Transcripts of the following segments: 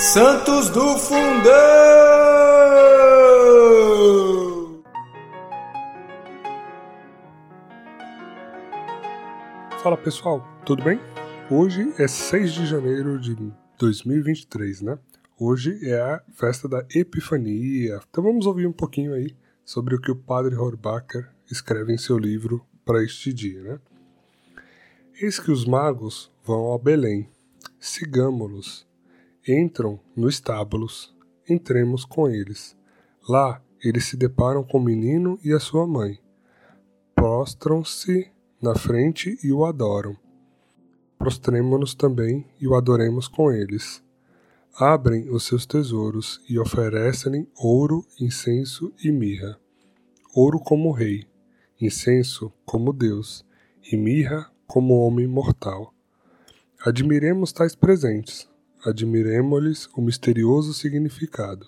Santos do Fundão! Fala pessoal, tudo bem? Hoje é 6 de janeiro de 2023, né? Hoje é a festa da Epifania. Então vamos ouvir um pouquinho aí sobre o que o padre Horbacher escreve em seu livro para este dia, né? Eis que os magos vão ao Belém, sigamo-los. Entram no estábulos, entremos com eles. Lá eles se deparam com o menino e a sua mãe. Prostram-se na frente e o adoram. Prostremo-nos também e o adoremos com eles. Abrem os seus tesouros e oferecem ouro, incenso e mirra. Ouro como rei, incenso como Deus, e mirra como homem mortal. Admiremos tais presentes, admiremo-lhes o misterioso significado.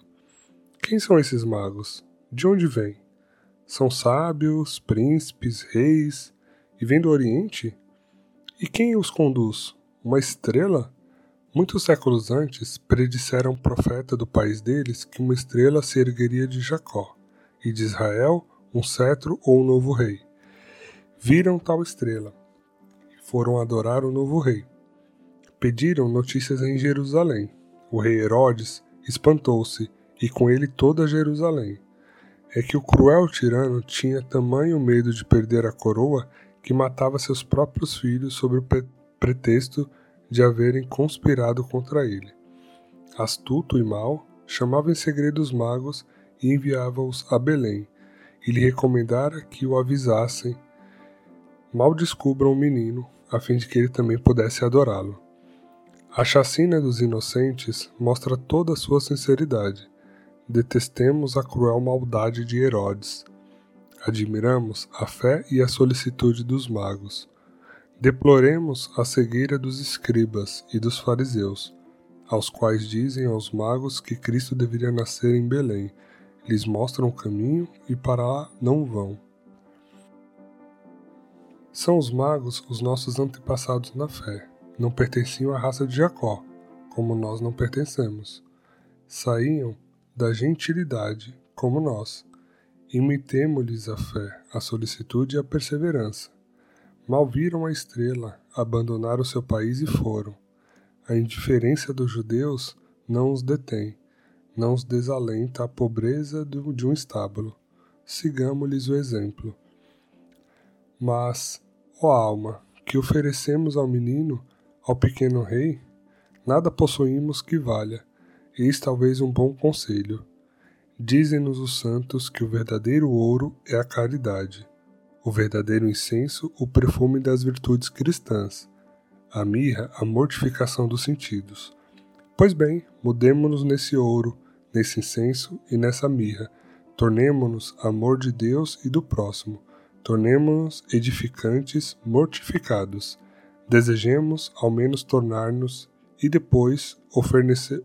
Quem são esses magos? De onde vêm? São sábios, príncipes, reis, e vêm do Oriente? E quem os conduz? Uma estrela? Muitos séculos antes, predisseram um profeta do país deles que uma estrela se ergueria de Jacó, e de Israel um cetro ou um novo rei. Viram tal estrela, foram adorar o novo rei. Pediram notícias em Jerusalém. O rei Herodes espantou-se, e com ele toda Jerusalém. É que o cruel tirano tinha tamanho medo de perder a coroa que matava seus próprios filhos sob o pretexto de haverem conspirado contra ele. Astuto e mau, chamava em segredo os magos e enviava-os a Belém, e lhe recomendara que o avisassem. Mal descubram o menino, a fim de que ele também pudesse adorá-lo. A chacina dos inocentes mostra toda a sua sinceridade. Detestemos a cruel maldade de Herodes. Admiramos a fé e a solicitude dos magos. Deploremos a cegueira dos escribas e dos fariseus, aos quais dizem aos magos que Cristo deveria nascer em Belém. Lhes mostram o caminho e para lá não vão. São os magos os nossos antepassados na fé. Não pertenciam à raça de Jacó, como nós não pertencemos. Saíam da gentilidade, como nós. Imitemo-lhes a fé, a solicitude e a perseverança. Mal viram a estrela, abandonaram seu país e foram. A indiferença dos judeus não os detém, não os desalenta a pobreza de um estábulo. Sigamos-lhes o exemplo. Mas, ó alma, que oferecemos ao menino, ao pequeno rei, nada possuímos que valha, eis talvez um bom conselho. Dizem-nos os santos que o verdadeiro ouro é a caridade, o verdadeiro incenso, o perfume das virtudes cristãs, a mirra, a mortificação dos sentidos. Pois bem, mudemo-nos nesse ouro, nesse incenso e nessa mirra, tornemo-nos amor de Deus e do próximo tornemo-nos edificantes mortificados. Desejemos ao menos tornar-nos e depois oferecer,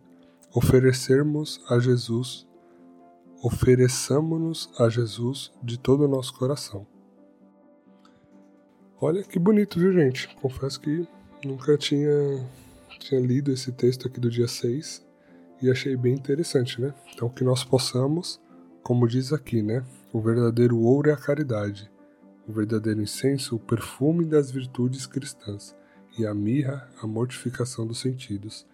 oferecermos a Jesus, ofereçamos-nos a Jesus de todo o nosso coração. Olha que bonito, viu, gente? Confesso que nunca tinha, tinha lido esse texto aqui do dia 6 e achei bem interessante, né? Então, que nós possamos, como diz aqui, né? O verdadeiro ouro é a caridade o verdadeiro incenso, o perfume das virtudes cristãs, e a mirra, a mortificação dos sentidos.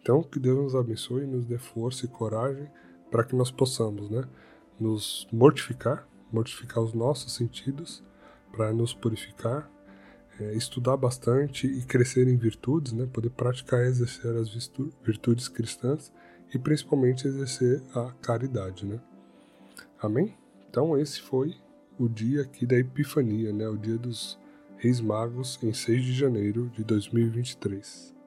Então, que Deus nos abençoe, nos dê força e coragem para que nós possamos, né, nos mortificar, mortificar os nossos sentidos, para nos purificar, é, estudar bastante e crescer em virtudes, né, poder praticar e exercer as virtudes cristãs e principalmente exercer a caridade, né. Amém? Então esse foi o dia aqui da Epifania, né, o dia dos Reis Magos, em 6 de janeiro de 2023.